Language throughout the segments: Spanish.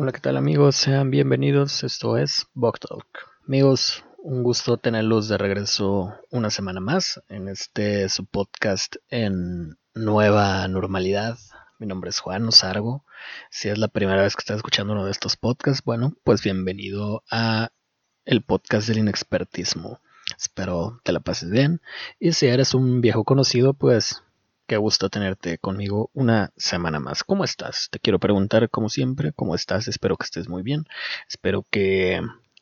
Hola, ¿qué tal amigos? Sean bienvenidos. Esto es Bug Talk. Amigos, un gusto tenerlos de regreso una semana más en este su podcast en nueva normalidad. Mi nombre es Juan Osargo. Si es la primera vez que estás escuchando uno de estos podcasts, bueno, pues bienvenido a el podcast del inexpertismo. Espero te la pases bien. Y si eres un viejo conocido, pues Qué gusto tenerte conmigo una semana más. ¿Cómo estás? Te quiero preguntar, como siempre, ¿cómo estás? Espero que estés muy bien. Espero que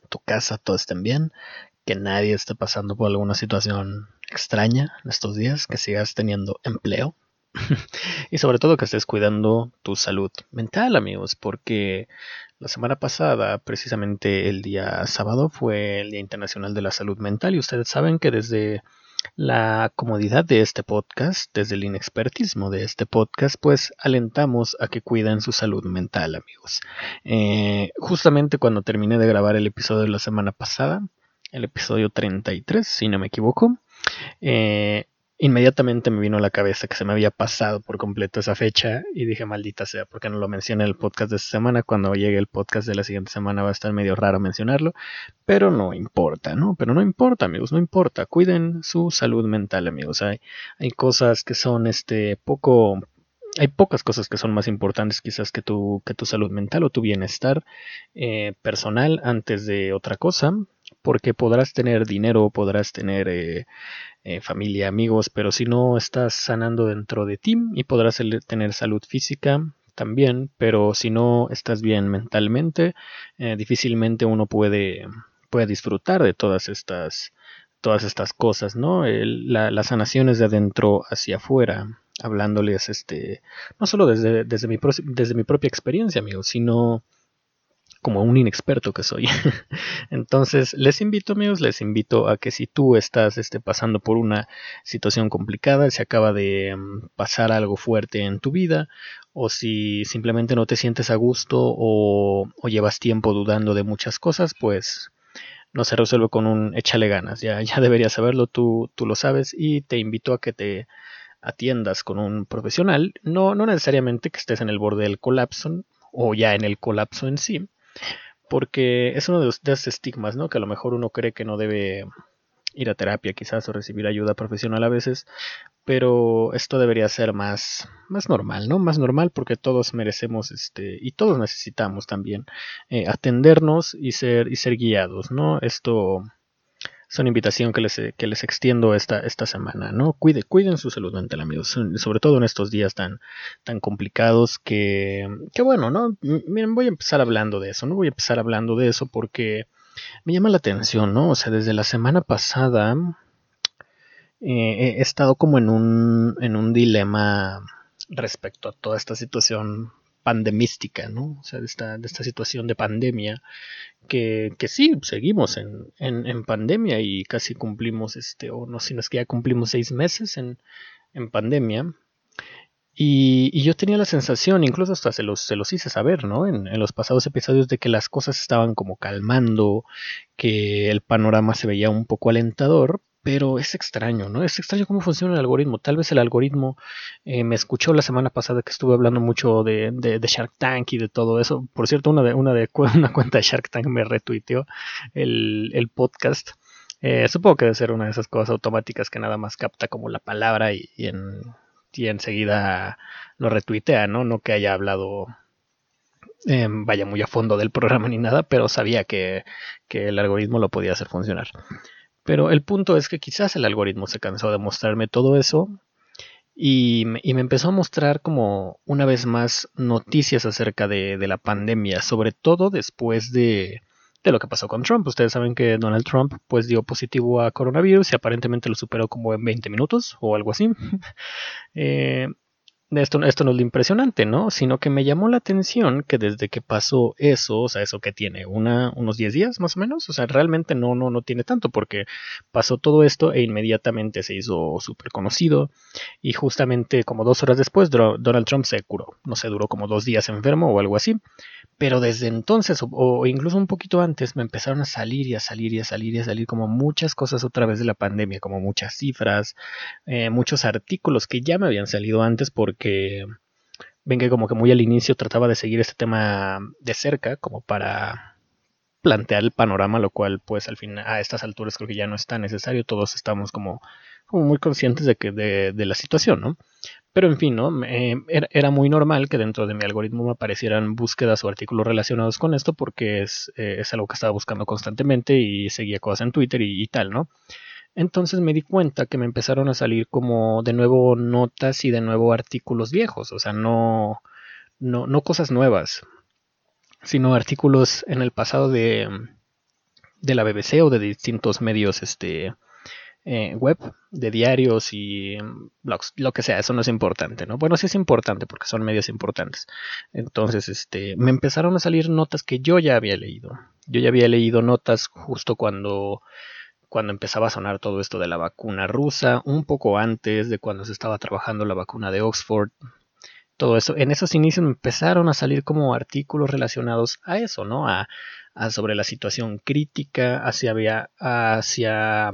tu casa todo estén bien, que nadie esté pasando por alguna situación extraña en estos días, que sigas teniendo empleo y sobre todo que estés cuidando tu salud mental, amigos, porque la semana pasada, precisamente el día sábado, fue el Día Internacional de la Salud Mental y ustedes saben que desde la comodidad de este podcast, desde el inexpertismo de este podcast, pues alentamos a que cuiden su salud mental, amigos. Eh, justamente cuando terminé de grabar el episodio de la semana pasada, el episodio 33, si no me equivoco, eh, inmediatamente me vino a la cabeza que se me había pasado por completo esa fecha y dije, maldita sea, porque no lo mencioné en el podcast de esta semana. Cuando llegue el podcast de la siguiente semana va a estar medio raro mencionarlo, pero no importa, ¿no? Pero no importa, amigos, no importa. Cuiden su salud mental, amigos. Hay, hay cosas que son este poco hay pocas cosas que son más importantes quizás que tu, que tu salud mental o tu bienestar eh, personal antes de otra cosa, porque podrás tener dinero, podrás tener eh, eh, familia, amigos, pero si no estás sanando dentro de ti y podrás tener salud física también, pero si no estás bien mentalmente, eh, difícilmente uno puede, puede disfrutar de todas estas todas estas cosas, ¿no? la, sanación es de adentro hacia afuera, hablándoles, este, no solo desde, desde, mi, desde mi propia experiencia, amigos, sino como un inexperto que soy. Entonces, les invito, amigos, les invito a que si tú estás este, pasando por una situación complicada, si acaba de mm, pasar algo fuerte en tu vida, o si simplemente no te sientes a gusto o, llevas tiempo dudando de muchas cosas, pues no se resuelve con un échale ganas. Ya, ya deberías saberlo, tú, tú lo sabes, y te invito a que te atiendas con un profesional, no, no necesariamente que estés en el borde del colapso o ya en el colapso en sí, porque es uno de los, estigmas, ¿no? Que a lo mejor uno cree que no debe ir a terapia quizás o recibir ayuda profesional a veces, pero esto debería ser más, más normal, ¿no? Más normal porque todos merecemos este y todos necesitamos también eh, atendernos y ser y ser guiados, ¿no? Esto es una invitación que les, que les extiendo esta, esta semana, ¿no? Cuide, cuiden su salud mental, amigos, sobre todo en estos días tan, tan complicados que, que bueno, ¿no? Miren, voy a empezar hablando de eso, ¿no? Voy a empezar hablando de eso porque me llama la atención, ¿no? O sea, desde la semana pasada eh, he estado como en un, en un dilema respecto a toda esta situación pandemística, ¿no? O sea, de esta, de esta situación de pandemia, que, que sí, seguimos en, en, pandemia y casi cumplimos, este, o no, sino es que ya cumplimos seis meses en, en pandemia. Y, y, yo tenía la sensación, incluso hasta se los, se los hice saber, ¿no? En, en, los pasados episodios de que las cosas estaban como calmando, que el panorama se veía un poco alentador, pero es extraño, ¿no? Es extraño cómo funciona el algoritmo. Tal vez el algoritmo eh, me escuchó la semana pasada que estuve hablando mucho de, de, Shark Tank y de todo eso. Por cierto, una, de, una, de, una cuenta de Shark Tank me retuiteó el, el podcast. Eh, supongo que debe ser una de esas cosas automáticas que nada más capta como la palabra y, y, en, y enseguida lo retuitea, ¿no? No que haya hablado eh, vaya muy a fondo del programa ni nada, pero sabía que, que el algoritmo lo podía hacer funcionar. Pero el punto es que quizás el algoritmo se cansó de mostrarme todo eso y me, empezó a mostrar como una vez más noticias acerca de, la pandemia, sobre todo después de, de, lo que pasó con Trump. Ustedes saben que Donald Trump pues dio positivo a coronavirus y aparentemente lo superó como en 20 minutos o algo así. eh, esto, esto no es lo impresionante, ¿no? Sino que me llamó la atención que desde que pasó eso, o sea, eso que tiene una, unos 10 días más o menos, o sea, realmente no, no, no tiene tanto porque pasó todo esto e inmediatamente se hizo súper conocido y justamente como dos horas después Donald Trump se curó, no sé, duró como dos días enfermo o algo así, pero desde entonces o, incluso un poquito antes me empezaron a salir y a salir y a salir y a salir como muchas cosas otra vez de la pandemia, como muchas cifras, eh, muchos artículos que ya me habían salido antes porque ven que como que muy al inicio trataba de seguir este tema de cerca, como para plantear el panorama, lo cual pues al fin a estas alturas creo que ya no es tan necesario, todos estamos como, como muy conscientes de que de, de la situación, ¿no? Pero en fin, ¿no? era, muy normal que dentro de mi algoritmo me aparecieran búsquedas o artículos relacionados con esto porque es, eh, es algo que estaba buscando constantemente y seguía cosas en Twitter y, y tal, ¿no? Entonces me di cuenta que me empezaron a salir como de nuevo notas y de nuevo artículos viejos, o sea, no, no, no cosas nuevas, sino artículos en el pasado de, de la BBC o de distintos medios este, eh, web, de diarios y blogs, lo que sea, eso no es importante, ¿no? Bueno, sí es importante porque son medios importantes. Entonces, este, me empezaron a salir notas que yo ya había leído. Yo ya había leído notas justo cuando cuando empezaba a sonar todo esto de la vacuna rusa, un poco antes de cuando se estaba trabajando la vacuna de Oxford, todo eso. En esos inicios empezaron a salir como artículos relacionados a eso, ¿no? A, sobre la situación crítica, hacia, hacia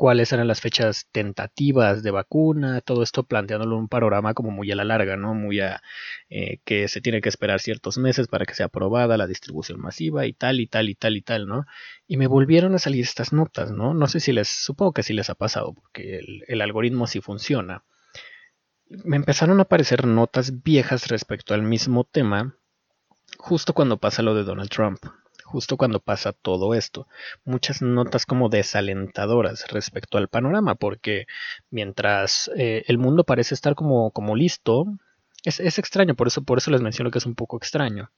cuáles eran las fechas tentativas de vacuna, todo esto planteándolo un panorama como muy a la larga, ¿no? Muy a eh, que se tiene que esperar ciertos meses para que sea aprobada la distribución masiva y tal y tal y tal y tal, ¿no? Y me volvieron a salir estas notas, ¿no? No sé si les, supongo que sí les ha pasado, porque el, el algoritmo sí funciona me empezaron a aparecer notas viejas respecto al mismo tema justo cuando pasa lo de Donald Trump, justo cuando pasa todo esto. Muchas notas como desalentadoras respecto al panorama, porque mientras eh, el mundo parece estar como, como listo, es, es, extraño, por eso, por eso les menciono que es un poco extraño.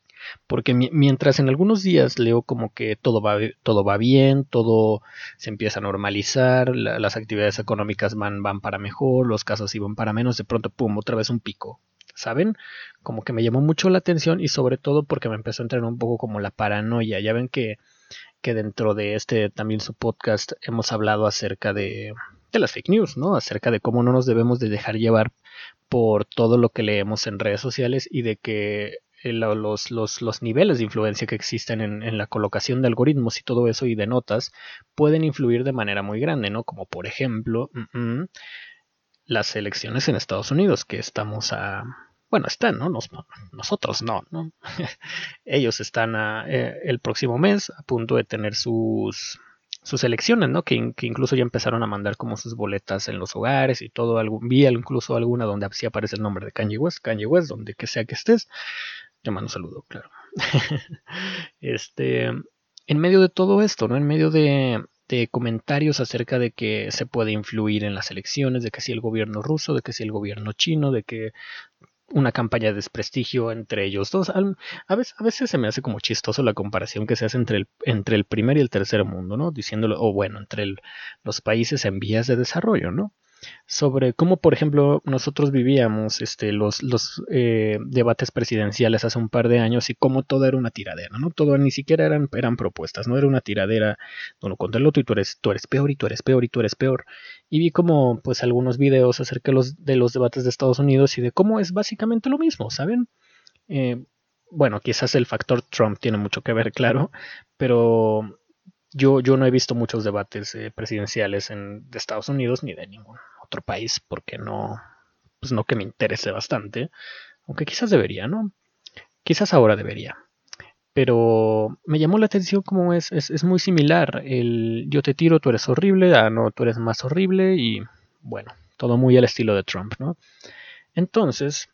Porque mientras en algunos días leo como que todo va, todo va bien, todo se empieza a normalizar, las actividades económicas van, van para mejor, los casos iban para menos, de pronto, pum, otra vez un pico. ¿Saben? Como que me llamó mucho la atención y sobre todo porque me empezó a entrar un poco como la paranoia. Ya ven que, que dentro de este también su podcast hemos hablado acerca de, de las fake news, ¿no? Acerca de cómo no nos debemos de dejar llevar por todo lo que leemos en redes sociales y de que eh, los, los, niveles de influencia que existen en, la colocación de algoritmos y todo eso y de notas pueden influir de manera muy grande, ¿no? Como por ejemplo las elecciones en Estados Unidos, que estamos a... Bueno, están, ¿no? nosotros no, ¿no? Ellos están eh, el próximo mes a punto de tener sus, sus elecciones, ¿no? Que, incluso ya empezaron a mandar como sus boletas en los hogares y todo. Algún, vi incluso alguna donde sí aparece el nombre de Kanye West, Kanye West, donde que sea que estés. Te mando un saludo, claro. este, en medio de todo esto, ¿no? En medio de, de comentarios acerca de que se puede influir en las elecciones, de que si el gobierno ruso, de que si el gobierno chino, de que una campaña de desprestigio entre ellos dos. A veces, a veces se me hace como chistoso la comparación que se hace entre el, entre el primer y el tercer mundo, ¿no? Diciéndolo, o bueno, entre los países en vías de desarrollo, ¿no? Sobre cómo, por ejemplo, nosotros vivíamos este, los, los eh, debates presidenciales hace un par de años y cómo todo era una tiradera, ¿no? Todo ni siquiera eran, eran propuestas, no era una tiradera uno contra el otro y tú eres, tú eres peor y tú eres peor y tú eres peor. Y vi como, pues, algunos videos acerca de los, de los debates de Estados Unidos y de cómo es básicamente lo mismo, ¿saben? Eh, bueno, quizás el factor Trump tiene mucho que ver, claro, pero yo, yo no he visto muchos debates eh, presidenciales en, de Estados Unidos ni de ningún otro país porque no, pues no que me interese bastante, aunque quizás debería, ¿no? Quizás ahora debería. Pero me llamó la atención como es, es, es muy similar. El yo te tiro, tú eres horrible, ah, no, tú eres más horrible y bueno, todo muy al estilo de Trump, ¿no? Entonces,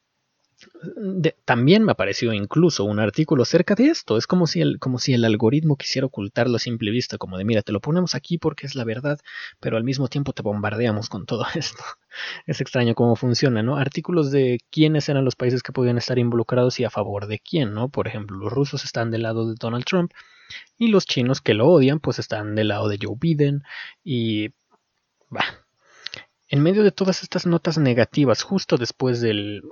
también me apareció incluso un artículo acerca de esto. Es como si, el, como si el algoritmo quisiera ocultarlo a simple vista, como de mira, te lo ponemos aquí porque es la verdad, pero al mismo tiempo te bombardeamos con todo esto. Es extraño cómo funciona, ¿no? Artículos de quiénes eran los países que podían estar involucrados y a favor de quién, ¿no? Por ejemplo, los rusos están del lado de Donald Trump y los chinos que lo odian, pues están del lado de Joe Biden y... Bah, en medio de todas estas notas negativas, justo después del,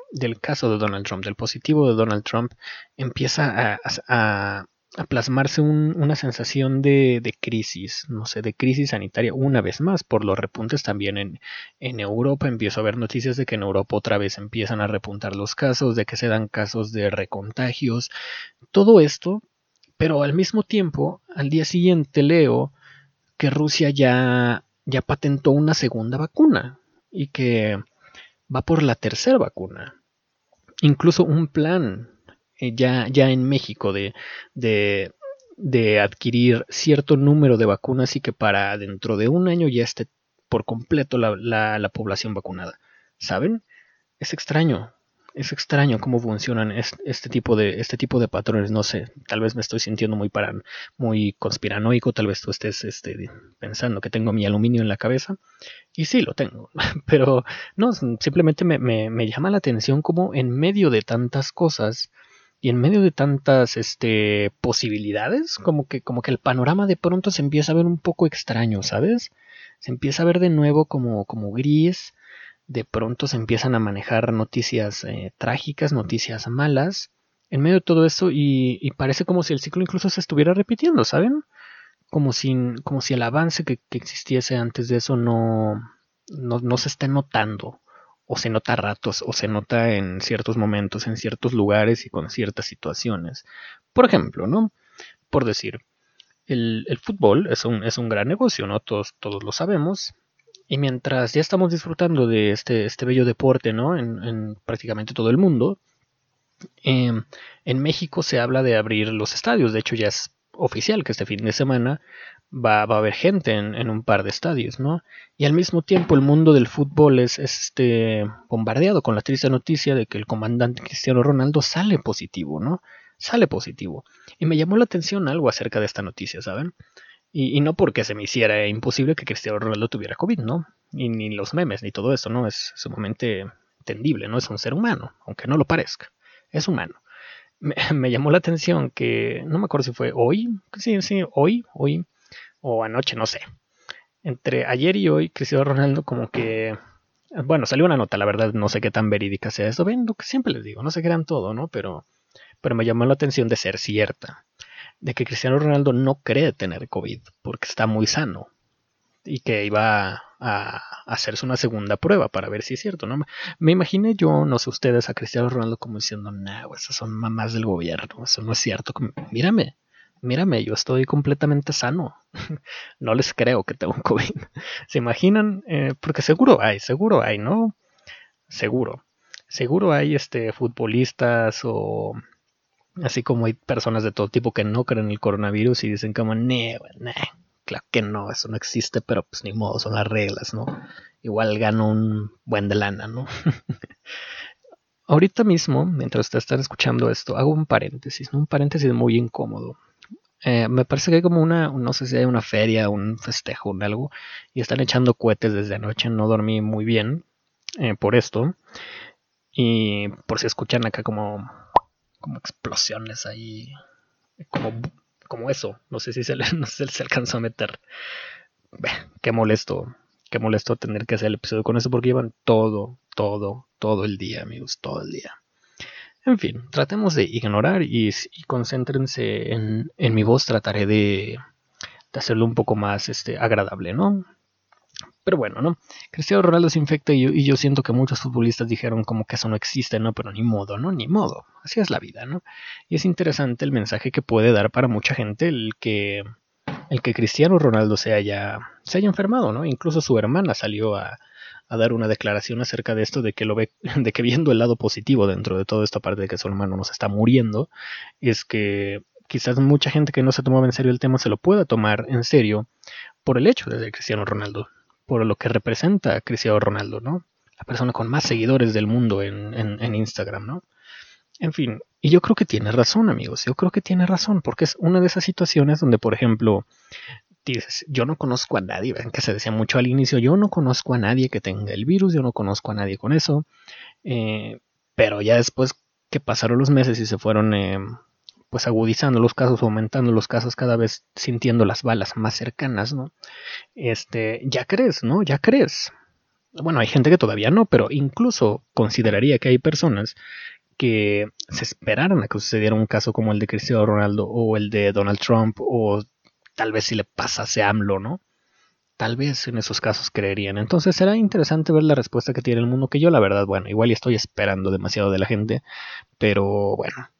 caso de Donald Trump, del positivo de Donald Trump, empieza a, plasmarse una sensación de, crisis, no sé, de crisis sanitaria una vez más, por los repuntes también en, en Europa. Empiezo a ver noticias de que en Europa otra vez empiezan a repuntar los casos, de que se dan casos de recontagios, todo esto, pero al mismo tiempo, al día siguiente leo que Rusia ya ya patentó una segunda vacuna y que va por la tercera vacuna. incluso un plan eh, ya, ya en México de, de, de adquirir cierto número de vacunas y que para dentro de un año ya esté por completo la, la, la población vacunada. ¿Saben? Es extraño, es extraño cómo funcionan este, tipo de este tipo de patrones no sé tal vez me estoy sintiendo muy paran, muy conspiranoico tal vez tú estés este, pensando que tengo mi aluminio en la cabeza y sí lo tengo pero no simplemente me, me, llama la atención como en medio de tantas cosas y en medio de tantas este, posibilidades como que como que el panorama de pronto se empieza a ver un poco extraño sabes se empieza a ver de nuevo como como gris de pronto se empiezan a manejar noticias eh, trágicas, noticias malas, en medio de todo eso y, parece como si el ciclo incluso se estuviera repitiendo, ¿saben? Como si, como si el avance que, existiese antes de eso no, no, no, se esté notando, o se nota a ratos, o se nota en ciertos momentos, en ciertos lugares y con ciertas situaciones. Por ejemplo, ¿no? Por decir, el, el fútbol es un, es un gran negocio, ¿no? Todos, todos lo sabemos, y mientras ya estamos disfrutando de este, este bello deporte, ¿no? En, prácticamente todo el mundo, em, en México se habla de abrir los estadios. De hecho, ya es oficial que este fin de semana va, a haber gente en, un par de estadios, ¿no? Y al mismo tiempo el mundo del fútbol es, este, bombardeado con la triste noticia de que el comandante Cristiano Ronaldo sale positivo, ¿no? Sale positivo. Y me llamó la atención algo acerca de esta noticia, ¿saben? Y, no porque se me hiciera imposible que Cristiano Ronaldo tuviera COVID, ¿no? Y ni los memes, ni todo eso, ¿no? Es sumamente entendible, ¿no? Es un ser humano, aunque no lo parezca. Es humano. Me, llamó la atención que, no me acuerdo si fue hoy, sí, sí, hoy, hoy, o anoche, no sé. Entre ayer y hoy, Cristiano Ronaldo como que... Bueno, salió una nota, la verdad, no sé qué tan verídica sea esto. Ven, lo que siempre les digo, no qué eran todo, ¿no? Pero, pero me llamó la atención de ser cierta de que Cristiano Ronaldo no cree tener COVID porque está muy sano y que iba a hacerse una segunda prueba para ver si es cierto, ¿no? Me imaginé yo, no sé ustedes, a Cristiano Ronaldo como diciendo, no, esas son mamás del gobierno, eso no es cierto. Mírame, mírame, yo estoy completamente sano. no les creo que tengo COVID. ¿Se imaginan? Eh, porque seguro hay, seguro hay, ¿no? Seguro. Seguro hay este futbolistas o Así como hay personas de todo tipo que no creen en el coronavirus y dicen como, nee, claro que no, eso no existe, pero pues ni modo, son las reglas, ¿no? Igual gano un buen de lana, ¿no? Ahorita mismo, mientras ustedes están escuchando esto, hago un paréntesis, ¿no? Un paréntesis muy incómodo. Eh, me parece que hay como una, no sé si hay una feria, un festejo, un algo, y están echando cohetes desde anoche, no dormí muy bien eh, por esto. Y por si escuchan acá como como explosiones ahí, como, como eso. No sé si se, no sé si se alcanzó a meter. qué molesto, qué molesto tener que hacer el episodio con eso porque llevan todo, todo, todo el día, amigos, todo el día. En fin, tratemos de ignorar y, y concéntrense en, en, mi voz. Trataré de, de, hacerlo un poco más este, agradable, ¿no? Pero bueno, ¿no? Cristiano Ronaldo se infecta y yo, siento que muchos futbolistas dijeron como que eso no existe, ¿no? Pero ni modo, ¿no? Ni modo. Así es la vida, ¿no? Y es interesante el mensaje que puede dar para mucha gente el que, el que Cristiano Ronaldo se haya, se haya enfermado, ¿no? Incluso su hermana salió a, a dar una declaración acerca de esto, de que lo ve, de que viendo el lado positivo dentro de toda esta parte de que su hermano nos está muriendo, es que quizás mucha gente que no se tomaba en serio el tema se lo pueda tomar en serio por el hecho de ser Cristiano Ronaldo por lo que representa Cristiano Ronaldo, ¿no? La persona con más seguidores del mundo en, en, Instagram, ¿no? En fin, y yo creo que tiene razón, amigos, yo creo que tiene razón, porque es una de esas situaciones donde, por ejemplo, dices, yo no conozco a nadie, ven que se decía mucho al inicio, yo no conozco a nadie que tenga el virus, yo no conozco a nadie con eso, eh, pero ya después que pasaron los meses y se fueron eh, pues agudizando los casos, aumentando los casos, cada vez sintiendo las balas más cercanas, ¿no? Este, ya crees, ¿no? Ya crees. Bueno, hay gente que todavía no, pero incluso consideraría que hay personas que se esperaran a que sucediera un caso como el de Cristiano Ronaldo o el de Donald Trump o tal vez si le pasase AMLO, ¿no? Tal vez en esos casos creerían. Entonces será interesante ver la respuesta que tiene el mundo, que yo la verdad, bueno, igual estoy esperando demasiado de la gente, pero bueno,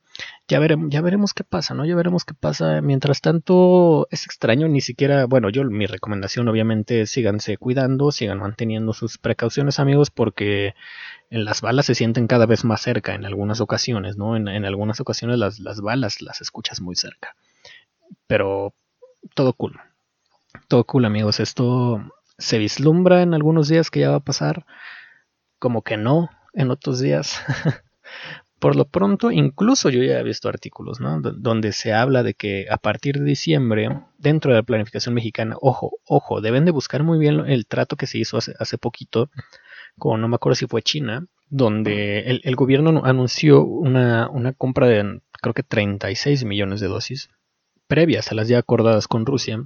ya, veremos, ya veremos qué pasa, ¿no? Ya veremos qué pasa. Mientras tanto, es extraño, ni siquiera, bueno, yo mi recomendación obviamente síganse cuidando, sigan manteniendo sus precauciones amigos, porque las balas se sienten cada vez más cerca en algunas ocasiones, ¿no? En, algunas ocasiones las, las balas las escuchas muy cerca. Pero todo cool. Todo cool amigos. Esto se vislumbra en algunos días que ya va a pasar. Como que no en otros días. Por lo pronto, incluso yo ya he visto artículos, ¿no? donde se habla de que a partir de diciembre, dentro de la planificación mexicana, ojo, ojo, deben de buscar muy bien el trato que se hizo hace, hace poquito, con no me acuerdo si fue China, donde el, gobierno anunció una, una, compra de creo que 36 millones de dosis previas a las ya acordadas con Rusia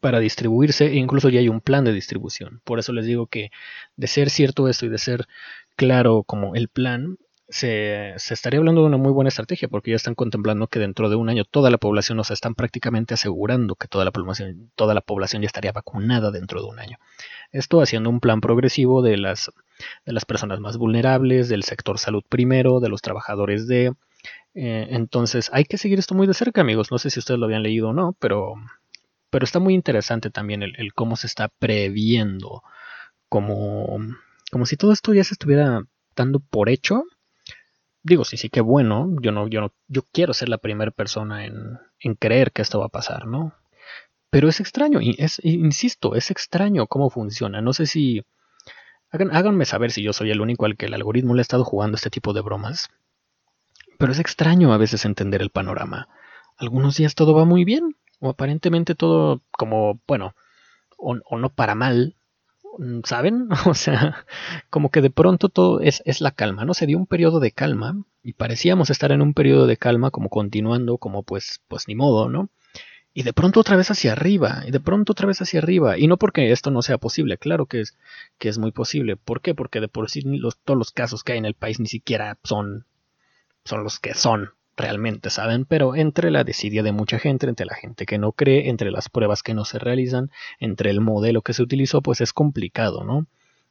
para distribuirse e incluso ya hay un plan de distribución. Por eso les digo que de ser cierto esto y de ser claro como el plan, se, estaría hablando de una muy buena estrategia porque ya están contemplando que dentro de un año toda la población, o sea, están prácticamente asegurando que toda la población, toda la población ya estaría vacunada dentro de un año. Esto haciendo un plan progresivo de las, de las personas más vulnerables, del sector salud primero, de los trabajadores de... Eh, entonces hay que seguir esto muy de cerca, amigos. No sé si ustedes lo habían leído o no, pero, pero está muy interesante también el, el cómo se está previendo, como, como si todo esto ya se estuviera dando por hecho digo, sí, sí, qué bueno. Yo no, yo no, yo quiero ser la primera persona en, en creer que esto va a pasar, ¿no? Pero es extraño, y es, insisto, es extraño cómo funciona. No sé si. háganme saber si yo soy el único al que el algoritmo le ha estado jugando este tipo de bromas. Pero es extraño a veces entender el panorama. Algunos días todo va muy bien, o aparentemente todo como, bueno, o, o no para mal, ¿saben? O sea, como que de pronto todo es, es, la calma, ¿no? Se dio un periodo de calma y parecíamos estar en un periodo de calma como continuando, como pues, pues ni modo, ¿no? Y de pronto otra vez hacia arriba, y de pronto otra vez hacia arriba. Y no porque esto no sea posible, claro que es, que es muy posible. ¿Por qué? Porque de por sí los, todos los casos que hay en el país ni siquiera son, son los que son, realmente saben, pero entre la desidia de mucha gente, entre la gente que no cree, entre las pruebas que no se realizan, entre el modelo que se utilizó, pues es complicado, ¿no?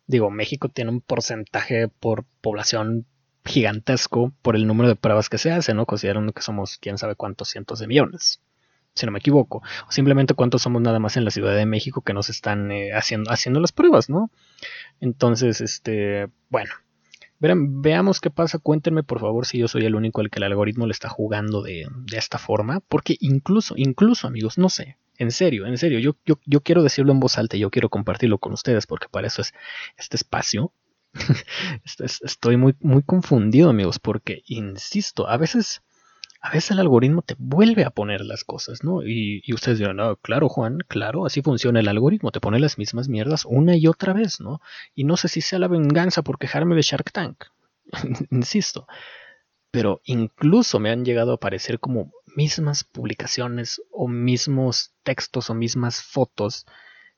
Digo, México tiene un porcentaje por población gigantesco por el número de pruebas que se hacen, ¿no? Considerando que somos quién sabe cuántos cientos de millones, si no me equivoco. O simplemente cuántos somos nada más en la Ciudad de México que nos están eh, haciendo, haciendo las pruebas, ¿no? Entonces, este, bueno, veamos qué pasa. Cuéntenme por favor si yo soy el único al que el algoritmo le está jugando de, esta forma. Porque incluso, incluso amigos, no sé. En serio, en serio, yo, yo, yo quiero decirlo en voz alta y yo quiero compartirlo con ustedes porque para eso es este espacio. Estoy muy, muy confundido, amigos, porque, insisto, a veces a veces el algoritmo te vuelve a poner las cosas, ¿no? Y, ustedes dirán, no, claro, Juan, claro, así funciona el algoritmo, te pone las mismas mierdas una y otra vez, ¿no? Y no sé si sea la venganza por quejarme de Shark Tank, insisto, pero incluso me han llegado a aparecer como mismas publicaciones o mismos textos o mismas fotos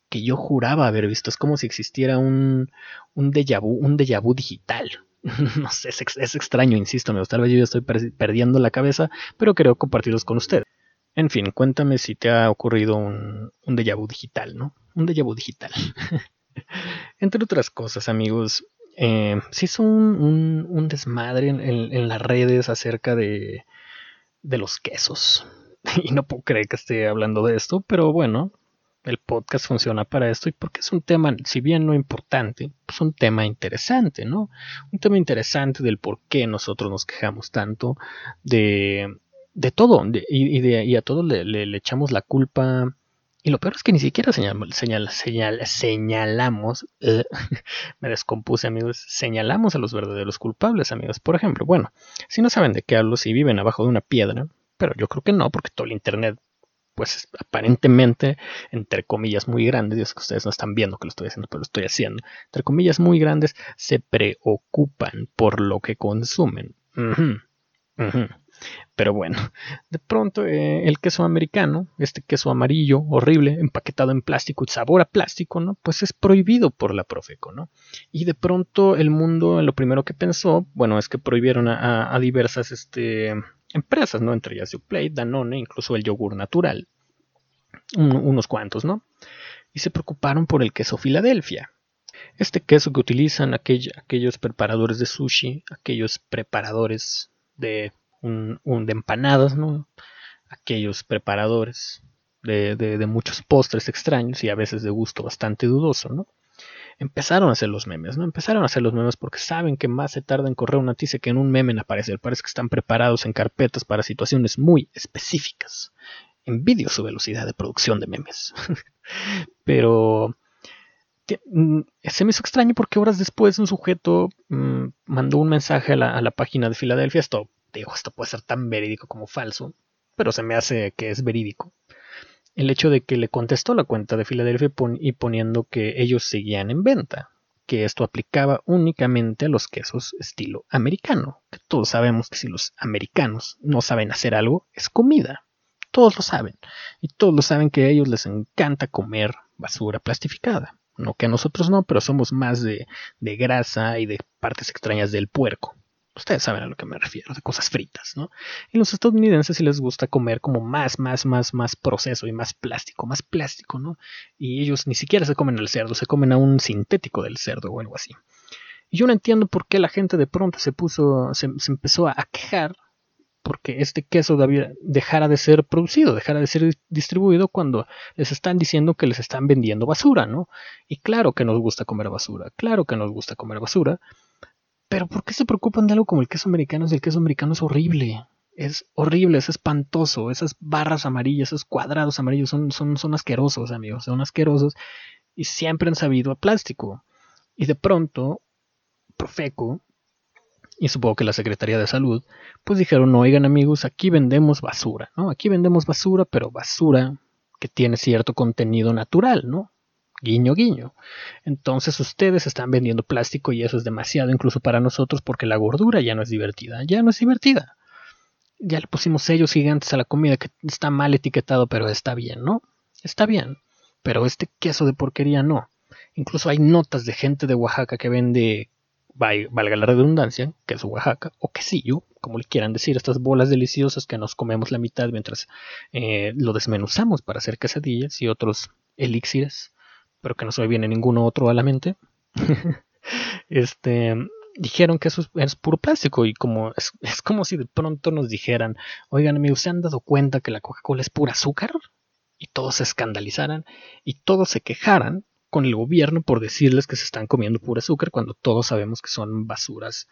que yo juraba haber visto. Es como si existiera un, un déjà vu, un déjà vu digital, no sé, es, extraño, insisto, me tal vez yo estoy perdiendo la cabeza, pero quiero compartirlos con ustedes. En fin, cuéntame si te ha ocurrido un, un déjà vu digital, ¿no? Un déjà vu digital. Entre otras cosas, amigos, eh, se hizo un, desmadre en, las redes acerca de, de los quesos. Y no puedo creer que esté hablando de esto, pero bueno, el podcast funciona para esto y porque es un tema, si bien no importante, pues un tema interesante, ¿no? Un tema interesante del por qué nosotros nos quejamos tanto de, de todo y, a todos le, echamos la culpa. Y lo peor es que ni siquiera señal, señalamos, eh, me descompuse amigos, señalamos a los verdaderos culpables amigos. Por ejemplo, bueno, si no saben de qué hablo, si viven abajo de una piedra, pero yo creo que no, porque todo el Internet pues aparentemente, entre comillas muy grandes, y es que ustedes no están viendo que lo estoy haciendo, pero lo estoy haciendo, entre comillas muy grandes, se preocupan por lo que consumen. Pero bueno, de pronto eh, el queso americano, este queso amarillo, horrible, empaquetado en plástico y sabor a plástico, ¿no? Pues es prohibido por la Profeco, ¿no? Y de pronto el mundo lo primero que pensó, bueno, es que prohibieron a, diversas este, empresas, ¿no? Entre ellas Yoplait, Danone, incluso el yogur natural. unos cuantos, ¿no? Y se preocuparon por el queso Filadelfia. Este queso que utilizan aquellos preparadores de sushi, aquellos preparadores de un, de empanadas, ¿no? Aquellos preparadores de, de, muchos postres extraños y a veces de gusto bastante dudoso, ¿no? Empezaron a hacer los memes, ¿no? Empezaron a hacer los memes porque saben que más se tarda en correr una noticia que en un meme en aparecer. Parece que están preparados en carpetas para situaciones muy específicas. Envidio su velocidad de producción de memes. Pero Mm, se me hizo extraño porque horas después un sujeto mm, mandó un mensaje a la, página de Filadelfia. Esto, digo, esto puede ser tan verídico como falso, pero se me hace que es verídico. El hecho de que le contestó la cuenta de Filadelfia y poniendo que ellos seguían en venta, que esto aplicaba únicamente a los quesos estilo americano, que todos sabemos que si los americanos no saben hacer algo, es comida. Todos lo saben. Y todos lo saben que a ellos les encanta comer basura plastificada. No que a nosotros no, pero somos más de, grasa y de partes extrañas del puerco. Ustedes saben a lo que me refiero, de cosas fritas, ¿no? Y los estadounidenses sí les gusta comer como más, más, más, más proceso y más plástico, más plástico, ¿no? Y ellos ni siquiera se comen el cerdo, se comen a un sintético del cerdo o algo así. Y yo no entiendo por qué la gente de pronto se puso, se, empezó a quejar porque este queso dejara de ser producido, dejara de ser distribuido cuando les están diciendo que les están vendiendo basura, ¿no? Y claro que nos gusta comer basura, claro que nos gusta comer basura, pero ¿por qué se preocupan de algo como el queso americano si el queso americano es horrible? Es horrible, es espantoso, esas barras amarillas, esos cuadrados amarillos son, son, son asquerosos, amigos, son asquerosos y siempre han sabido a plástico. Y de pronto, Profeco y supongo que la Secretaría de Salud, pues dijeron, no, oigan amigos, aquí vendemos basura, ¿no? Aquí vendemos basura, pero basura que tiene cierto contenido natural, ¿no? Guiño, guiño. Entonces ustedes están vendiendo plástico y eso es demasiado incluso para nosotros porque la gordura ya no es divertida, ya no es divertida. Ya le pusimos sellos gigantes a la comida que está mal etiquetado, pero está bien, ¿no? Está bien. Pero este queso de porquería no. Incluso hay notas de gente de Oaxaca que vende valga la redundancia, que es Oaxaca, o quesillo, como le quieran decir, estas bolas deliciosas que nos comemos la mitad mientras eh, lo desmenuzamos para hacer quesadillas y otros elixires, pero que no se me viene ninguno otro a la mente. este, dijeron que eso es, puro plástico y como es, es, como si de pronto nos dijeran, oigan amigos, ¿se han dado cuenta que la Coca-Cola es pura azúcar? Y todos se escandalizaran y todos se quejaran con el gobierno por decirles que se están comiendo pura azúcar cuando todos sabemos que son basuras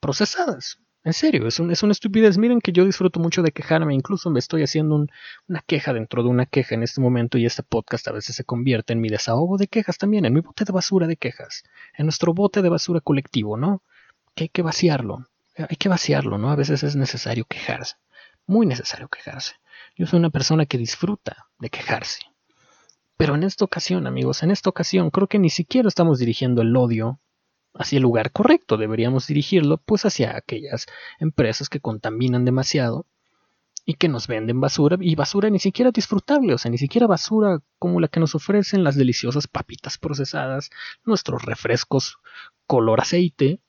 procesadas. En serio, es, es una estupidez. Miren que yo disfruto mucho de quejarme, incluso me estoy haciendo una queja dentro de una queja en este momento y este podcast a veces se convierte en mi desahogo de quejas también, en mi bote de basura de quejas, en nuestro bote de basura colectivo, ¿no? Que hay que vaciarlo, hay que vaciarlo, ¿no? A veces es necesario quejarse, muy necesario quejarse. Yo soy una persona que disfruta de quejarse. Pero en esta ocasión, amigos, en esta ocasión creo que ni siquiera estamos dirigiendo el odio hacia el lugar correcto. Deberíamos dirigirlo pues hacia aquellas empresas que contaminan demasiado y que nos venden basura y basura ni siquiera disfrutable, o sea, ni siquiera basura como la que nos ofrecen las deliciosas papitas procesadas, nuestros refrescos color aceite,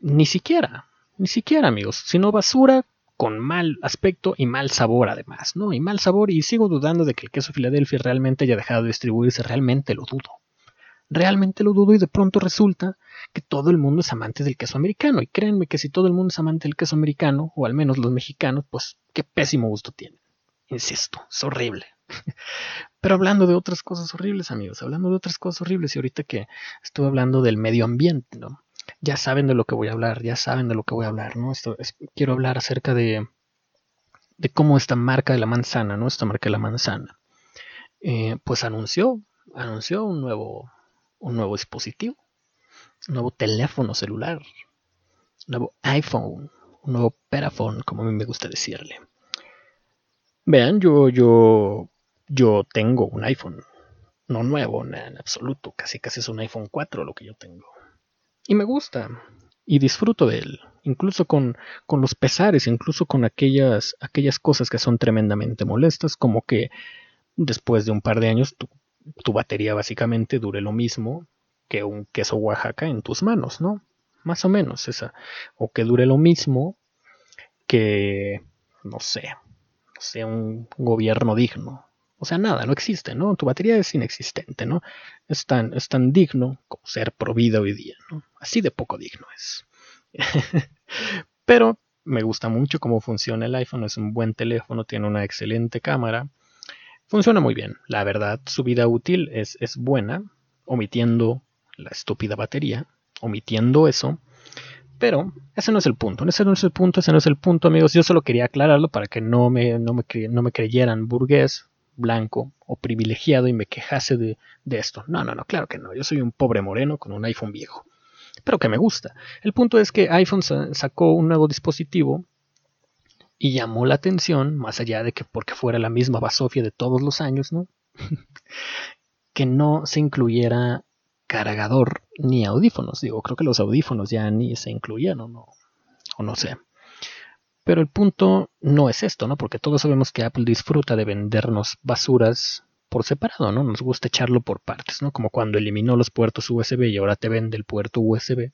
ni siquiera, ni siquiera amigos, sino basura con mal aspecto y mal sabor además, ¿no? Y mal sabor y sigo dudando de que el queso Filadelfia realmente haya dejado de distribuirse, realmente lo dudo. Realmente lo dudo y de pronto resulta que todo el mundo es amante del queso americano y créanme que si todo el mundo es amante del queso americano, o al menos los mexicanos, pues qué pésimo gusto tienen. Insisto, es horrible. Pero hablando de otras cosas horribles, amigos, hablando de otras cosas horribles y ahorita que estuve hablando del medio ambiente, ¿no? ya saben de lo que voy a hablar, ya saben de lo que voy a hablar, ¿no? Esto quiero hablar acerca de, de cómo esta marca de la manzana, ¿no? Esta marca de la manzana, eh, pues anunció, anunció un nuevo, un nuevo dispositivo, un nuevo teléfono celular, un nuevo iPhone, un nuevo Peraphone, como a mí me gusta decirle. Vean, yo, yo, yo tengo un iPhone, no nuevo, en absoluto, casi casi es un iPhone 4 lo que yo tengo. Y me gusta. Y disfruto de él. Incluso con, con los pesares, incluso con aquellas, aquellas cosas que son tremendamente molestas, como que después de un par de años tu, tu batería básicamente dure lo mismo que un queso Oaxaca en tus manos, ¿no? Más o menos esa. O que dure lo mismo que, no sé, no sé, un gobierno digno. O sea, nada, no existe, ¿no? Tu batería es inexistente, ¿no? Es tan, es tan digno como ser pro vida hoy día, ¿no? Así de poco digno es. Pero me gusta mucho cómo funciona el iPhone, es un buen teléfono, tiene una excelente cámara, funciona muy bien, la verdad, su vida útil es, es buena, omitiendo la estúpida batería, omitiendo eso, pero ese no es el punto, ese no es el punto, ese no es el punto, amigos. Yo solo quería aclararlo para que no me, no me, no me creyeran burgués, blanco o privilegiado y me quejase de, de, esto. No, no, no, claro que no. Yo soy un pobre moreno con un iPhone viejo, pero que me gusta. El punto es que iPhone sacó un nuevo dispositivo y llamó la atención, más allá de que porque fuera la misma basofia de todos los años, ¿no? que no se incluyera cargador ni audífonos. Digo, creo que los audífonos ya ni se incluían o no, o no sé. Pero el punto no es esto, ¿no? Porque todos sabemos que Apple disfruta de vendernos basuras por separado, ¿no? Nos gusta echarlo por partes, ¿no? Como cuando eliminó los puertos USB y ahora te vende el puerto USB.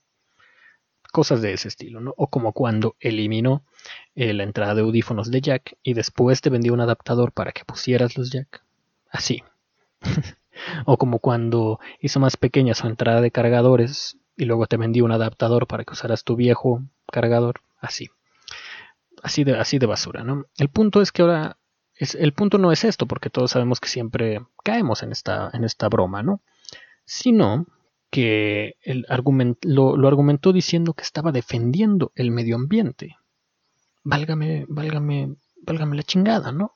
Cosas de ese estilo, ¿no? O como cuando eliminó eh, la entrada de audífonos de jack y después te vendió un adaptador para que pusieras los jack. Así. O como cuando hizo más pequeña su entrada de cargadores y luego te vendió un adaptador para que usaras tu viejo cargador. Así. Así de, así de basura, ¿no? El punto es que ahora. Es, el punto no es esto, porque todos sabemos que siempre caemos en esta, en esta broma, ¿no? Sino que lo, lo argumentó diciendo que estaba defendiendo el medio ambiente. Válgame, válgame, válgame la chingada, ¿no?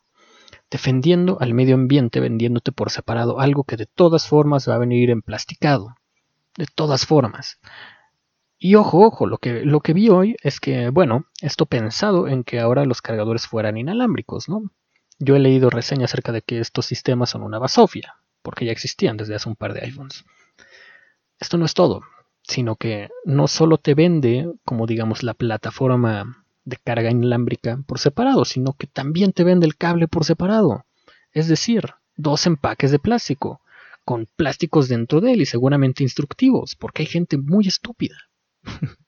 defendiendo al medio ambiente, vendiéndote por separado algo que de todas formas va a venir emplasticado. De todas formas. Y ojo, ojo, lo que, lo que vi hoy es que, bueno, esto pensado en que ahora los cargadores fueran inalámbricos, ¿no? Yo he leído reseñas acerca de que estos sistemas son una basofia, porque ya existían desde hace un par de iPhones. Esto no es todo, sino que no solo te vende como digamos la plataforma de carga inalámbrica por separado, sino que también te vende el cable por separado. Es decir, dos empaques de plástico, con plásticos dentro de él y seguramente instructivos, porque hay gente muy estúpida.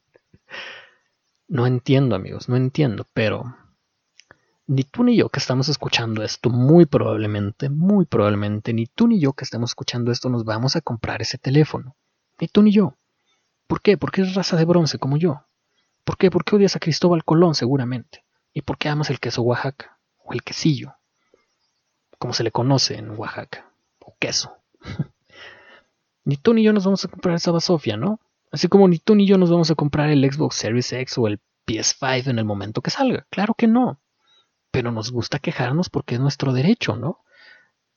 no entiendo, amigos, no entiendo, pero ni tú ni yo que estamos escuchando esto, muy probablemente, muy probablemente, ni tú ni yo que estamos escuchando esto nos vamos a comprar ese teléfono. Ni tú ni yo. ¿Por qué? Porque es raza de bronce como yo. ¿Por qué? Porque odias a Cristóbal Colón seguramente. ¿Y por qué amas el queso Oaxaca? O el quesillo. Como se le conoce en Oaxaca. O queso. ni tú ni yo nos vamos a comprar esa basofia, ¿no? Así como ni tú ni yo nos vamos a comprar el Xbox Series X o el PS5 en el momento que salga. Claro que no. Pero nos gusta quejarnos porque es nuestro derecho, ¿no?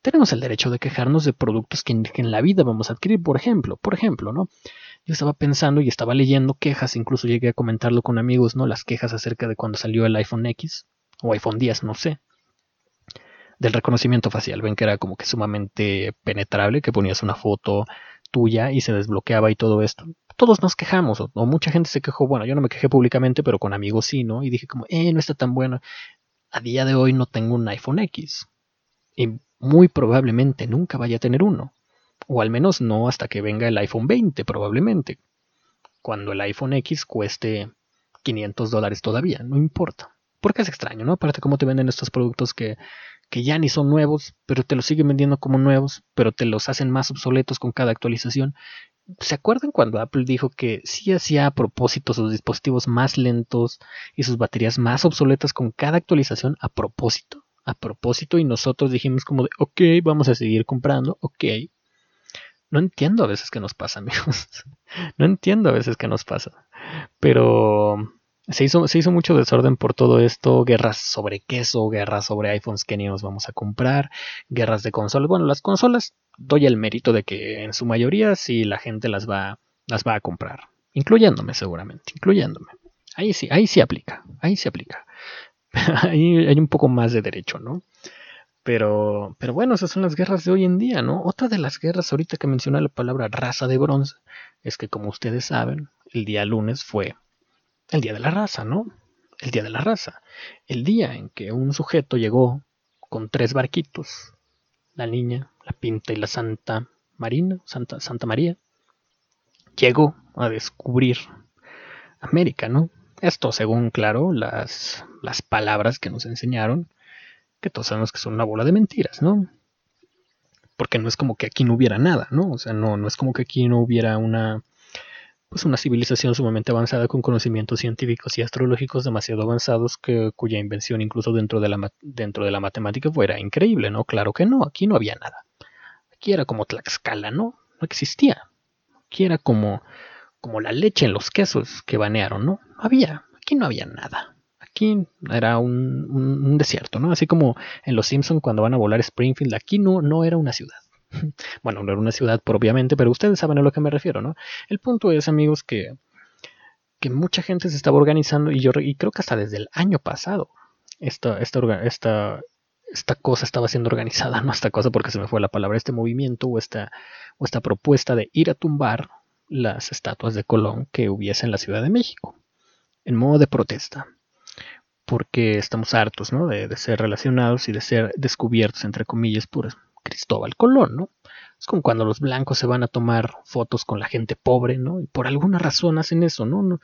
Tenemos el derecho de quejarnos de productos que en, la vida vamos a adquirir, por ejemplo, por ejemplo, ¿no? Yo estaba pensando y estaba leyendo quejas, incluso llegué a comentarlo con amigos, ¿no? Las quejas acerca de cuando salió el iPhone X o iPhone 10, no sé. Del reconocimiento facial, ven que era como que sumamente penetrable, que ponías una foto tuya y se desbloqueaba y todo esto. Todos nos quejamos, o, o mucha gente se quejó, bueno, yo no me quejé públicamente, pero con amigos sí, ¿no? Y dije como, eh, no está tan bueno. A día de hoy no tengo un iPhone X. Y muy probablemente nunca vaya a tener uno. O al menos no hasta que venga el iPhone 20 probablemente. Cuando el iPhone X cueste 500 dólares todavía, no importa. Porque es extraño, ¿no? Aparte cómo te venden estos productos que, que ya ni son nuevos, pero te los siguen vendiendo como nuevos, pero te los hacen más obsoletos con cada actualización. ¿Se acuerdan cuando Apple dijo que sí hacía a propósito sus dispositivos más lentos y sus baterías más obsoletas con cada actualización a propósito? A propósito y nosotros dijimos como de, ok, vamos a seguir comprando, ok. No entiendo a veces qué nos pasa, amigos. no entiendo a veces qué nos pasa. Pero se hizo, se hizo mucho desorden por todo esto, guerras sobre queso, guerras sobre iPhones que ni nos vamos a comprar, guerras de consolas. Bueno, las consolas doy el mérito de que en su mayoría sí la gente las va, las va a comprar, incluyéndome seguramente, incluyéndome. Ahí sí, ahí sí aplica, ahí sí aplica. ahí hay un poco más de derecho, ¿no? Pero, pero bueno, esas son las guerras de hoy en día, ¿no? Otra de las guerras, ahorita que mencioné la palabra raza de bronce, es que como ustedes saben, el día lunes fue el día de la raza, ¿no? El día de la raza. El día en que un sujeto llegó con tres barquitos, la niña, la pinta y la Santa Marina, Santa, Santa María, llegó a descubrir América, ¿no? Esto según, claro, las, las palabras que nos enseñaron, que todos sabemos que son una bola de mentiras, ¿no? Porque no es como que aquí no hubiera nada, ¿no? O sea, no, no es como que aquí no hubiera una, pues una civilización sumamente avanzada con conocimientos científicos y astrológicos demasiado avanzados que, cuya invención incluso dentro de, la, dentro de la matemática fuera increíble, ¿no? Claro que no, aquí no había nada. Aquí era como Tlaxcala, ¿no? No existía. Aquí era como, como la leche en los quesos que banearon, ¿no? Había, aquí no había nada. Aquí era un, desierto, ¿no? Así como en Los Simpsons cuando van a volar Springfield, aquí no, no era una ciudad. Bueno, no era una ciudad propiamente, pero ustedes saben a lo que me refiero, ¿no? El punto es, amigos, que, que mucha gente se estaba organizando y yo y creo que hasta desde el año pasado esta, esta, esta, esta cosa estaba siendo organizada, no esta cosa porque se me fue la palabra, este movimiento o esta, o esta propuesta de ir a tumbar las estatuas de Colón que hubiese en la Ciudad de México, en modo de protesta, porque estamos hartos ¿no? de, de ser relacionados y de ser descubiertos, entre comillas, por Cristóbal Colón, ¿no? Es como cuando los blancos se van a tomar fotos con la gente pobre, ¿no? Y por alguna razón hacen eso, ¿no? no,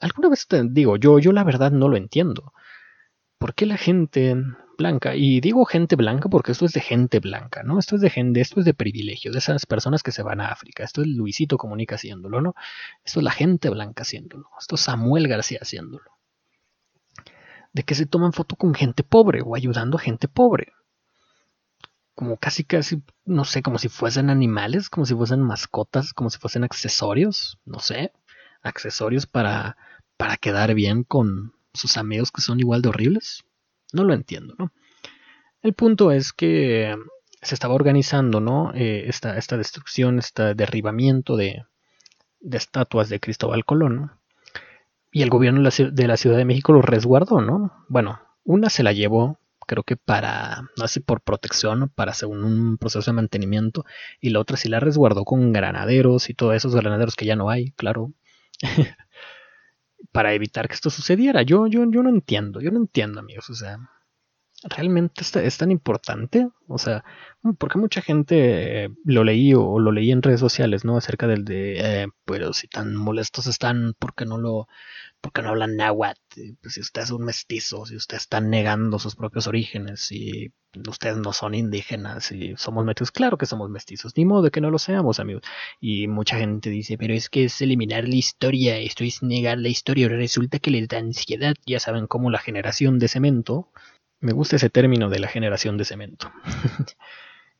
alguna vez te digo, yo, yo la verdad no lo entiendo. ¿Por qué la gente blanca? Y digo gente blanca porque esto es de gente blanca, ¿no? Esto es de gente, esto es de privilegio, de esas personas que se van a África. Esto es Luisito Comunica haciéndolo, ¿no? Esto es la gente blanca haciéndolo. Esto es Samuel García haciéndolo. De que se toman foto con gente pobre o ayudando a gente pobre como casi casi, no sé, como si fuesen animales, como si fuesen mascotas, como si fuesen accesorios, no sé, accesorios para, para quedar bien con sus amigos que son igual de horribles. No lo entiendo, ¿no? El punto es que se estaba organizando, ¿no? Eh, esta, esta, destrucción, este derribamiento de, de, estatuas de Cristóbal Colón. Y el gobierno de la Ciudad de México lo resguardó, ¿no? Bueno, una se la llevó creo que para, no sé, por protección, para según un proceso de mantenimiento, y la otra sí la resguardó con granaderos y todos esos granaderos que ya no hay, claro, para evitar que esto sucediera. Yo, yo, yo no entiendo, yo no entiendo, amigos, o sea, ¿realmente es, tan importante? O sea, porque mucha gente lo leí o, lo leí en redes sociales, ¿no? Acerca del de, eh, pero si tan molestos están, ¿por qué no lo, porque no hablan náhuatl, pues si usted es un mestizo, si usted está negando sus propios orígenes, si ustedes no son indígenas y somos mestizos, claro que somos mestizos, ni modo de que no lo seamos, amigos. Y mucha gente dice, pero es que es eliminar la historia, esto es negar la historia, resulta que les da ansiedad, ya saben cómo la generación de cemento, me gusta ese término de la generación de cemento.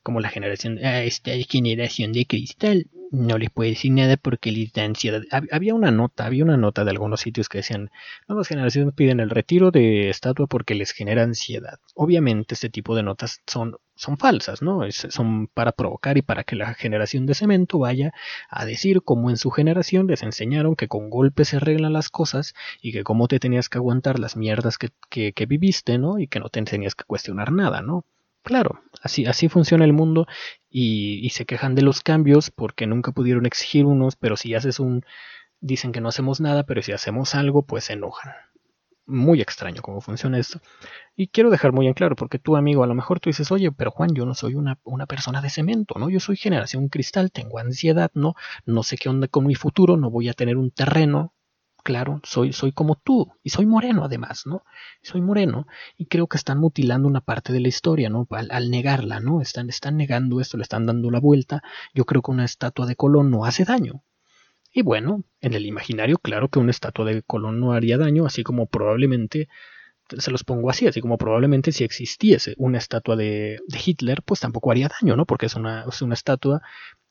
como la generación, ah, esta generación de cristal no les puede decir nada porque les da ansiedad. Había una nota, había una nota de algunos sitios que decían, nuevas generaciones piden el retiro de estatua porque les genera ansiedad. Obviamente este tipo de notas son, son falsas, ¿no? son para provocar y para que la generación de cemento vaya a decir como en su generación les enseñaron que con golpes se arreglan las cosas y que cómo te tenías que aguantar las mierdas que, que, que viviste, ¿no? Y que no te tenías que cuestionar nada, ¿no? Claro, así, así funciona el mundo y, se quejan de los cambios porque nunca pudieron exigir unos, pero si haces un, dicen que no hacemos nada, pero si hacemos algo, pues se enojan. Muy extraño cómo funciona esto. Y quiero dejar muy en claro, porque tú, amigo, a lo mejor tú dices, oye, pero Juan, yo no soy una, una persona de cemento, ¿no? Yo soy generación cristal, tengo ansiedad, ¿no? No sé qué onda con mi futuro, no voy a tener un terreno, claro, soy, soy como tú, y soy moreno además, ¿no? Soy moreno, y creo que están mutilando una parte de la historia, ¿no? Al, negarla, ¿no? Están, están negando esto, le están dando la vuelta. Yo creo que una estatua de Colón no hace daño. Y bueno, en el imaginario, claro que una estatua de Colón no haría daño, así como probablemente, se los pongo así, así como probablemente si existiese una estatua de, Hitler, pues tampoco haría daño, ¿no? Porque es una, es una estatua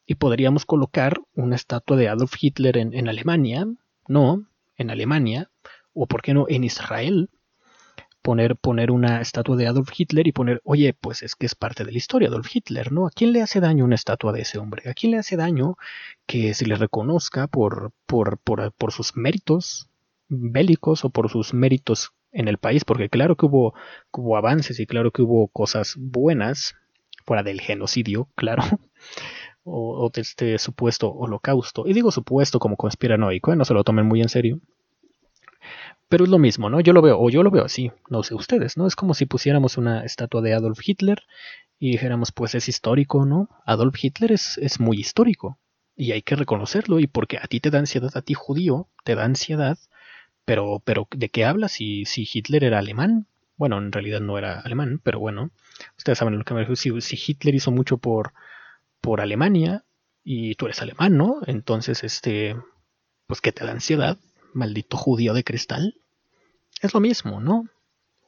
y podríamos colocar una estatua de Adolf Hitler en, en Alemania, no, en Alemania, o por qué no en Israel, poner, poner una estatua de Adolf Hitler y poner, oye, pues es que es parte de la historia, Adolf Hitler, ¿no? ¿A quién le hace daño una estatua de ese hombre? ¿A quién le hace daño que se le reconozca por, por, por, por sus méritos bélicos o por sus méritos en el país? Porque claro que hubo, hubo avances y claro que hubo cosas buenas, fuera del genocidio, claro. O, de este supuesto holocausto. Y digo supuesto como conspiranoico, ¿eh? no se lo tomen muy en serio. Pero es lo mismo, ¿no? Yo lo veo, o yo lo veo así, no sé ustedes, ¿no? Es como si pusiéramos una estatua de Adolf Hitler y dijéramos, pues es histórico, ¿no? Adolf Hitler es, es muy histórico y hay que reconocerlo y porque a ti te da ansiedad, a ti judío, te da ansiedad, pero, pero ¿de qué hablas si, si Hitler era alemán? Bueno, en realidad no era alemán, pero bueno, ustedes saben lo que me refiero. si Hitler hizo mucho por, por Alemania y tú eres alemán, ¿no? Entonces, este, pues que te da ansiedad, maldito judío de cristal. Es lo mismo, ¿no?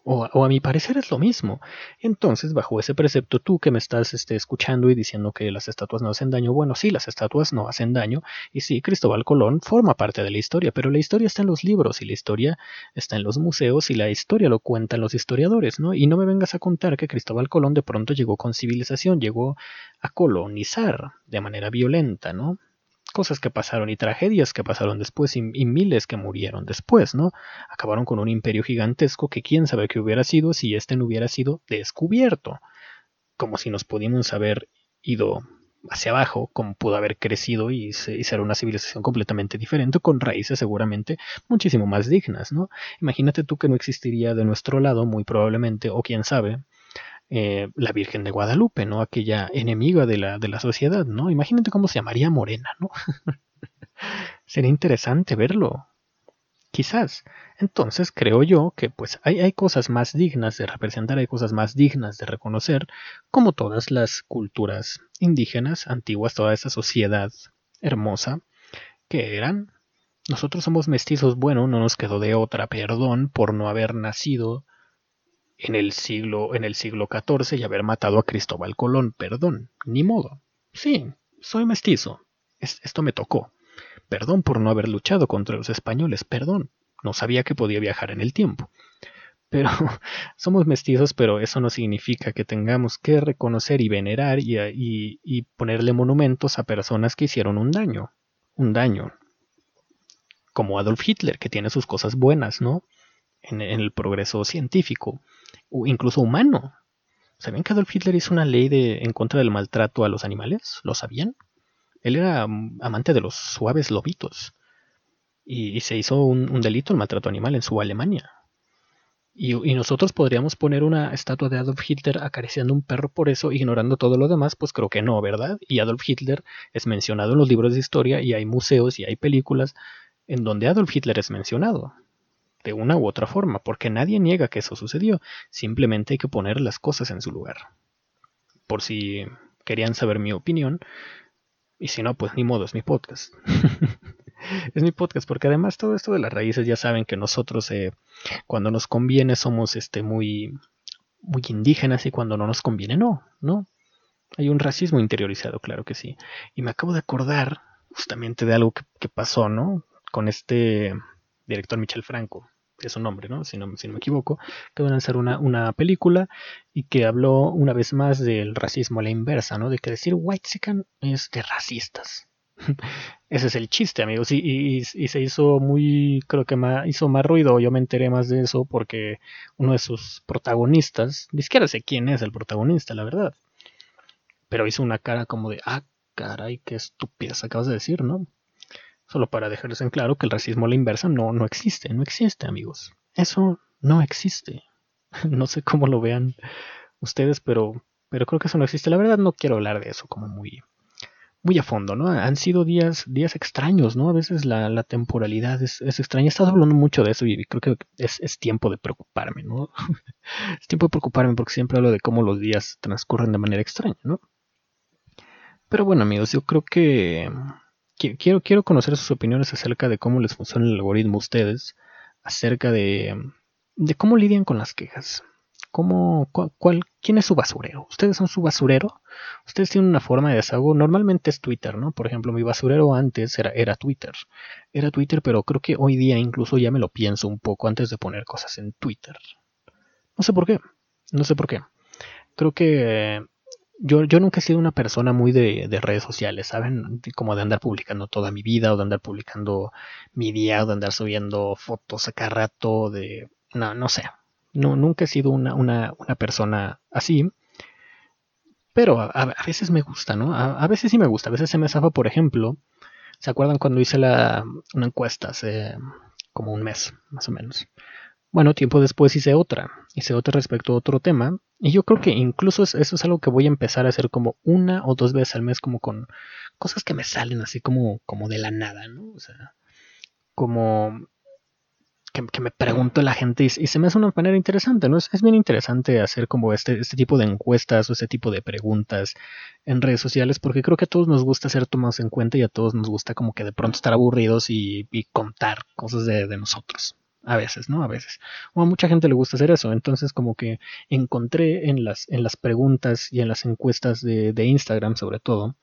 O, a mi parecer es lo mismo. Entonces, bajo ese precepto, tú que me estás este, escuchando y diciendo que las estatuas no hacen daño, bueno, sí, las estatuas no hacen daño, y sí, Cristóbal Colón forma parte de la historia, pero la historia está en los libros, y la historia está en los museos, y la historia lo cuentan los historiadores, ¿no? Y no me vengas a contar que Cristóbal Colón de pronto llegó con civilización, llegó a colonizar de manera violenta, ¿no? Cosas que pasaron y tragedias que pasaron después y, miles que murieron después, ¿no? Acabaron con un imperio gigantesco que quién sabe qué hubiera sido si este no hubiera sido descubierto. Como si nos pudimos haber ido hacia abajo, como pudo haber crecido y, y, ser una civilización completamente diferente, con raíces seguramente muchísimo más dignas, ¿no? Imagínate tú que no existiría de nuestro lado, muy probablemente, o quién sabe, eh, la Virgen de Guadalupe, ¿no? Aquella enemiga de la, de la sociedad, ¿no? Imagínate cómo se llamaría Morena, ¿no? Sería interesante verlo. Quizás. Entonces creo yo que pues hay, hay, cosas más dignas de representar, hay cosas más dignas de reconocer, como todas las culturas indígenas antiguas, toda esa sociedad hermosa que eran. Nosotros somos mestizos, bueno, no nos quedó de otra, perdón, por no haber nacido en el siglo en el siglo XIV y haber matado a Cristóbal Colón. Perdón, ni modo. Sí, soy mestizo. esto me tocó. Perdón por no haber luchado contra los españoles. Perdón. No sabía que podía viajar en el tiempo. Pero somos mestizos, pero eso no significa que tengamos que reconocer y venerar y, y, ponerle monumentos a personas que hicieron un daño. Un daño. Como Adolf Hitler, que tiene sus cosas buenas, ¿no? en el progreso científico incluso humano. ¿Sabían que Adolf Hitler hizo una ley en contra del maltrato a los animales? ¿Lo sabían? Él era mm, amante de los suaves lobitos. Y, se hizo un, delito el maltrato animal en su Alemania. Y, nosotros podríamos poner una estatua de Adolf Hitler acariciando un perro por eso, ignorando todo lo demás, pues creo que no, ¿verdad? Y Adolf Hitler es mencionado en los libros de historia y hay museos y hay películas en donde Adolf Hitler es mencionado de una u otra forma, porque nadie niega que eso sucedió, simplemente hay que poner las cosas en su lugar. Por si querían saber mi opinión, y si no, pues ni modo, es mi podcast. es mi podcast, porque además todo esto de las raíces ya saben que nosotros eh, cuando nos conviene somos este, muy, muy indígenas y cuando no nos conviene no, ¿no? Hay un racismo interiorizado, claro que sí. Y me acabo de acordar justamente de algo que, que pasó, ¿no? Con este director Michel Franco es un nombre, ¿no? Si no, si no me equivoco, que van a lanzar una, una, película y que habló una vez más del racismo a la inversa, ¿no? De que decir white chicken es de racistas. Ese es el chiste, amigos. Y, y, se hizo muy, creo que hizo más ruido. Yo me enteré más de eso porque uno de sus protagonistas, ni siquiera sé quién es el protagonista, la verdad. Pero hizo una cara como de, ah, caray, qué estupidez acabas de decir, ¿no? Solo para dejarles en claro que el racismo a la inversa no, no existe, no existe amigos. Eso no existe. no sé cómo lo vean ustedes, pero, pero creo que eso no existe. La verdad no quiero hablar de eso como muy, muy a fondo, ¿no? Han sido días, días extraños, ¿no? A veces la, temporalidad es, extraña. He estado hablando mucho de eso y creo que es, es tiempo de preocuparme, ¿no? es tiempo de preocuparme porque siempre hablo de cómo los días transcurren de manera extraña, ¿no? Pero bueno, amigos, yo creo que quiero, quiero conocer sus opiniones acerca de cómo les funciona el algoritmo a ustedes, acerca de, de cómo lidian con las quejas. ¿Cómo, cuál, ¿Quién es su basurero? ¿Ustedes son su basurero? ¿Ustedes tienen una forma de desahogo? Normalmente es Twitter, ¿no? Por ejemplo, mi basurero antes era, era Twitter. Era Twitter, pero creo que hoy día incluso ya me lo pienso un poco antes de poner cosas en Twitter. No sé por qué. No sé por qué. Creo que yo, yo nunca he sido una persona muy de, de, redes sociales, ¿saben? Como de andar publicando toda mi vida o de andar publicando mi día o de andar subiendo fotos a cada rato de... No, no sé. No, nunca he sido una, una, una persona así. Pero a, veces me gusta, ¿no? A, veces sí me gusta. A veces se me zafa, por ejemplo. ¿Se acuerdan cuando hice la, una encuesta hace como un mes, más o menos? Bueno, tiempo después hice otra, hice otra respecto a otro tema, y yo creo que incluso eso es algo que voy a empezar a hacer como una o dos veces al mes, como con cosas que me salen así como, como de la nada, ¿no? O sea, como, que, me pregunto la gente y, se me hace una manera interesante, ¿no? Es, bien interesante hacer como este, este tipo de encuestas o este tipo de preguntas en redes sociales porque creo que a todos nos gusta ser tomados en cuenta y a todos nos gusta como que de pronto estar aburridos y, contar cosas de, nosotros. A veces, ¿no? A veces. O a mucha gente le gusta hacer eso. Entonces como que encontré en las, en las preguntas y en las encuestas de, de Instagram sobre todo,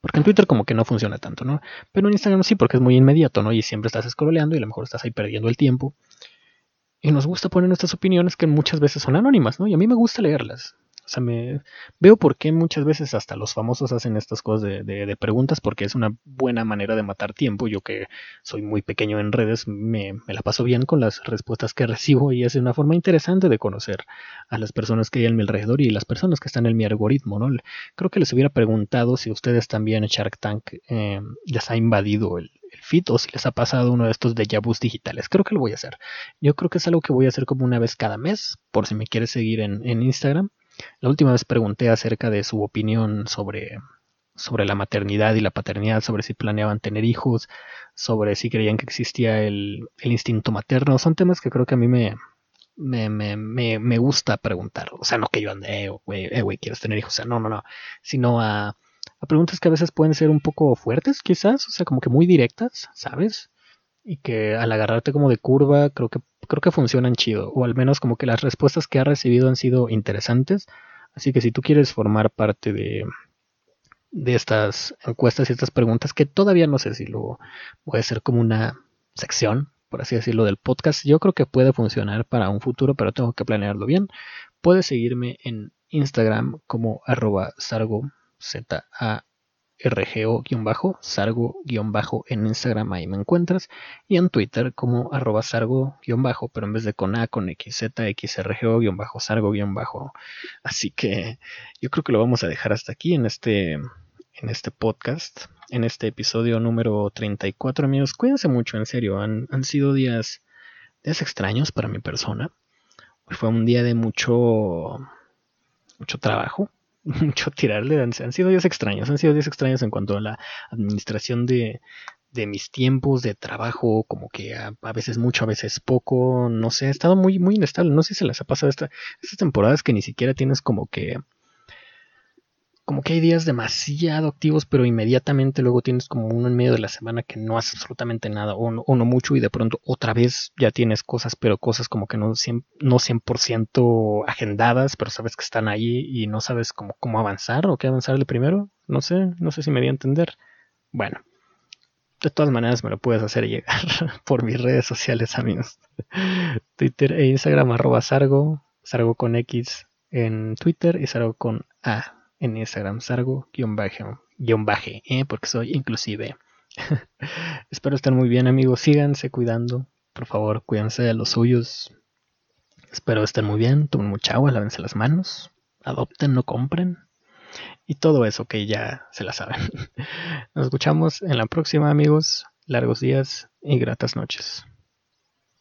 porque en Twitter como que no funciona tanto, ¿no? Pero en Instagram sí, porque es muy inmediato, ¿no? Y siempre estás scrolleando y a lo mejor estás ahí perdiendo el tiempo. Y nos gusta poner nuestras opiniones que muchas veces son anónimas, ¿no? Y a mí me gusta leerlas. O sea, me veo por qué muchas veces hasta los famosos hacen estas cosas de, preguntas, porque es una buena manera de matar tiempo. Yo que soy muy pequeño en redes, me, la paso bien con las respuestas que recibo y es una forma interesante de conocer a las personas que hay en mi alrededor y las personas que están en mi algoritmo, ¿no? Creo que les hubiera preguntado si ustedes también Shark Tank eh, les ha invadido el, el feed o si les ha pasado uno de estos de vus digitales. Creo que lo voy a hacer. Yo creo que es algo que voy a hacer como una vez cada mes, por si me quieres seguir en, en Instagram. La última vez pregunté acerca de su opinión sobre, sobre la maternidad y la paternidad, sobre si planeaban tener hijos, sobre si creían que existía el, instinto materno. Son temas que creo que a mí me, me, gusta preguntar. O sea, no que yo ande, eh, güey, eh, ¿quieres tener hijos? O sea, no, no, no. Sino a, a preguntas que a veces pueden ser un poco fuertes, quizás. O sea, como que muy directas, ¿sabes? Y que al agarrarte como de curva, creo que creo que funcionan chido, o al menos como que las respuestas que ha recibido han sido interesantes. Así que si tú quieres formar parte de, de estas encuestas y estas preguntas, que todavía no sé si lo voy a hacer como una sección, por así decirlo, del podcast, yo creo que puede funcionar para un futuro, pero tengo que planearlo bien. Puedes seguirme en Instagram como arroba sargo, rgo-sargo- en Instagram, ahí me encuentras, y en Twitter como arroba sargo-, pero en vez de con A, con XZ, XRGO-sargo-. Así que yo creo que lo vamos a dejar hasta aquí en este, en este podcast, en este episodio número 34, amigos. Cuídense mucho, en serio, han, han sido días, días extraños para mi persona. fue un día de mucho, mucho trabajo mucho tirarle. Han, sido días extraños, han sido días extraños en cuanto a la administración de, de mis tiempos de trabajo, como que a, veces mucho, a veces poco, no sé, ha estado muy, muy inestable. No sé si se les ha pasado esta, estas temporadas que ni siquiera tienes como que como que hay días demasiado activos, pero inmediatamente luego tienes como uno en medio de la semana que no hace absolutamente nada, o no, mucho, y de pronto otra vez ya tienes cosas, pero cosas como que no 100%, no 100 agendadas, pero sabes que están ahí y no sabes cómo, cómo avanzar o qué avanzarle primero. No sé, no sé si me di a entender. Bueno, de todas maneras me lo puedes hacer llegar por mis redes sociales, amigos. Twitter e Instagram, arroba sargo, sargo con X en Twitter y sargo con A en Instagram, sargo-baje, ¿eh? porque soy inclusive. Espero estén muy bien amigos, síganse cuidando, por favor, cuídense de los suyos. Espero estén muy bien, tomen mucha agua, lávense las manos, adopten, no compren. Y todo eso que ya se la saben. Nos escuchamos en la próxima amigos, largos días y gratas noches.